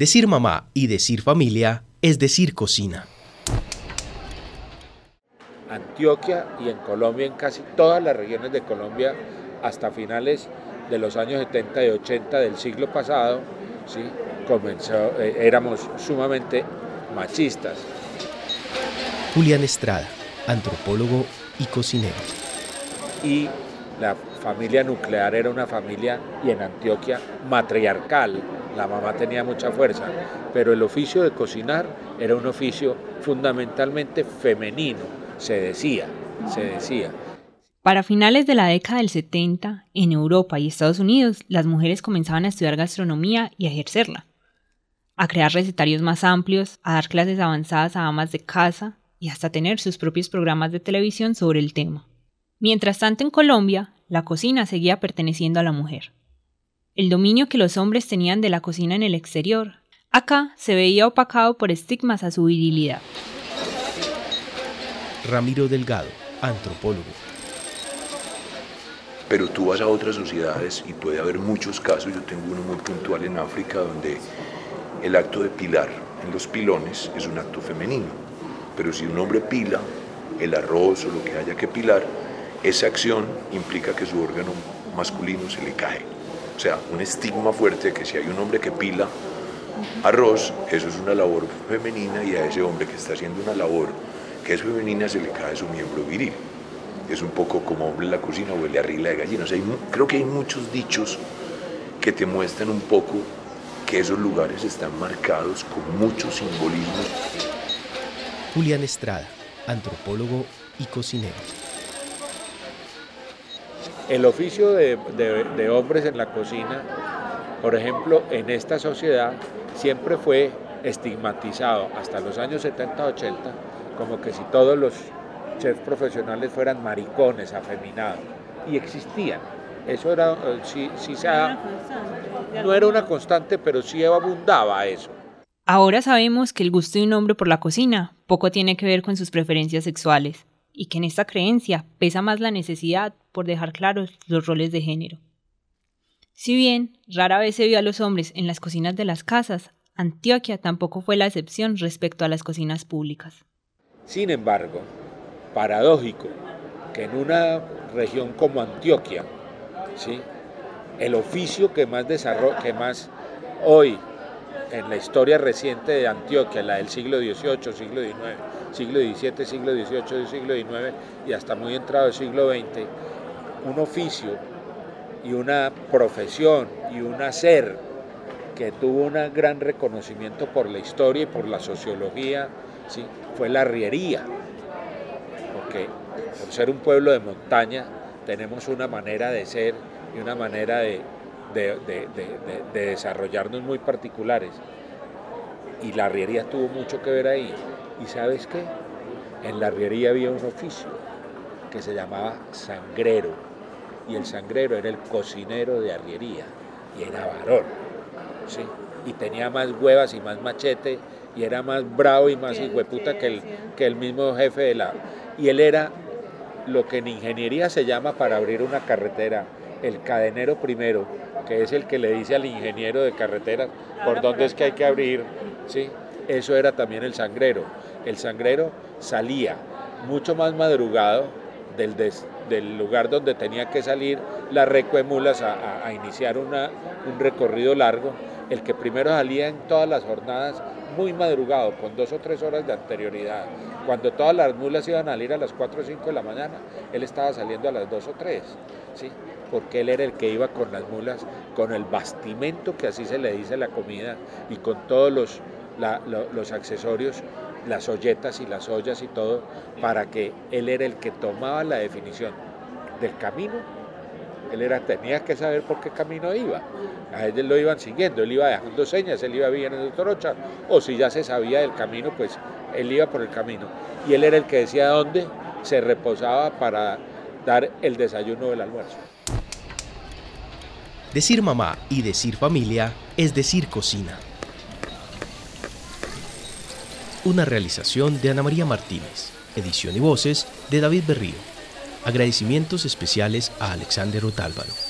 Decir mamá y decir familia es decir cocina. Antioquia y en Colombia, en casi todas las regiones de Colombia, hasta finales de los años 70 y 80 del siglo pasado, ¿sí? Comenzó, eh, éramos sumamente machistas. Julián Estrada, antropólogo y cocinero. Y la familia nuclear era una familia, y en Antioquia, matriarcal. La mamá tenía mucha fuerza, pero el oficio de cocinar era un oficio fundamentalmente femenino, se decía, se decía. Para finales de la década del 70, en Europa y Estados Unidos, las mujeres comenzaban a estudiar gastronomía y a ejercerla, a crear recetarios más amplios, a dar clases avanzadas a amas de casa y hasta tener sus propios programas de televisión sobre el tema. Mientras tanto, en Colombia, la cocina seguía perteneciendo a la mujer. El dominio que los hombres tenían de la cocina en el exterior, acá se veía opacado por estigmas a su virilidad. Ramiro Delgado, antropólogo. Pero tú vas a otras sociedades y puede haber muchos casos, yo tengo uno muy puntual en África, donde el acto de pilar en los pilones es un acto femenino. Pero si un hombre pila el arroz o lo que haya que pilar, esa acción implica que su órgano masculino se le cae. O sea, un estigma fuerte que si hay un hombre que pila arroz, eso es una labor femenina y a ese hombre que está haciendo una labor que es femenina se le cae su miembro viril es un poco como hombre en la cocina huele a regla de gallinas. creo que hay muchos dichos que te muestran un poco que esos lugares están marcados con muchos simbolismos. Julián Estrada, antropólogo y cocinero. El oficio de, de hombres en la cocina, por ejemplo, en esta sociedad siempre fue estigmatizado hasta los años 70-80 como que si todos los chefs profesionales fueran maricones, afeminados. Y existían. Eso era, eh, sí, sí se no era una constante, pero sí abundaba eso. Ahora sabemos que el gusto de un hombre por la cocina poco tiene que ver con sus preferencias sexuales y que en esta creencia pesa más la necesidad por dejar claros los roles de género. Si bien rara vez se vio a los hombres en las cocinas de las casas, Antioquia tampoco fue la excepción respecto a las cocinas públicas. Sin embargo, paradójico que en una región como Antioquia, ¿sí? el oficio que más, que más hoy en la historia reciente de Antioquia, la del siglo XVIII, siglo XIX, siglo XVII, siglo XVIII, siglo XIX y hasta muy entrado el siglo XX, un oficio y una profesión y un hacer que tuvo un gran reconocimiento por la historia y por la sociología, ¿sí? fue la arriería que por ser un pueblo de montaña tenemos una manera de ser y una manera de, desarrollarnos muy particulares. Y la arriería tuvo mucho que ver ahí. ¿Y sabes qué? En la arriería había un oficio que se llamaba sangrero. Y el sangrero era el cocinero de arriería. Y era varón. ¿sí? Y tenía más huevas y más machete. Y era más bravo y más hijueputa que el, que el mismo jefe de la, y él era lo que en ingeniería se llama para abrir una carretera, el cadenero primero, que es el que le dice al ingeniero de carreteras por dónde es que hay que abrir, ¿sí? Eso era también el sangrero. El sangrero salía mucho más madrugado del, del lugar donde tenía que salir la recuemulas a, a, iniciar una, un recorrido largo. El que primero salía en todas las jornadas muy madrugado, con dos o tres horas de anterioridad. Cuando todas las mulas iban a salir a las 4 o 5 de la mañana, él estaba saliendo a las 2 o 3, ¿sí? Porque él era el que iba con las mulas, con el bastimento, que así se le dice la comida, y con todos los, los accesorios, las olletas y las ollas y todo, para que él era el que tomaba la definición del camino él era, tenía que saber por qué camino iba. A él lo iban siguiendo, él iba dejando señas, él iba bien en el Torocha, o si ya se sabía del camino, pues él iba por el camino. Y él era el que decía dónde se reposaba para dar el desayuno del almuerzo. Decir mamá y decir familia es decir cocina. Una realización de Ana María Martínez. Edición y voces de David Berrío. Agradecimientos especiales a Alexander Otálvaro.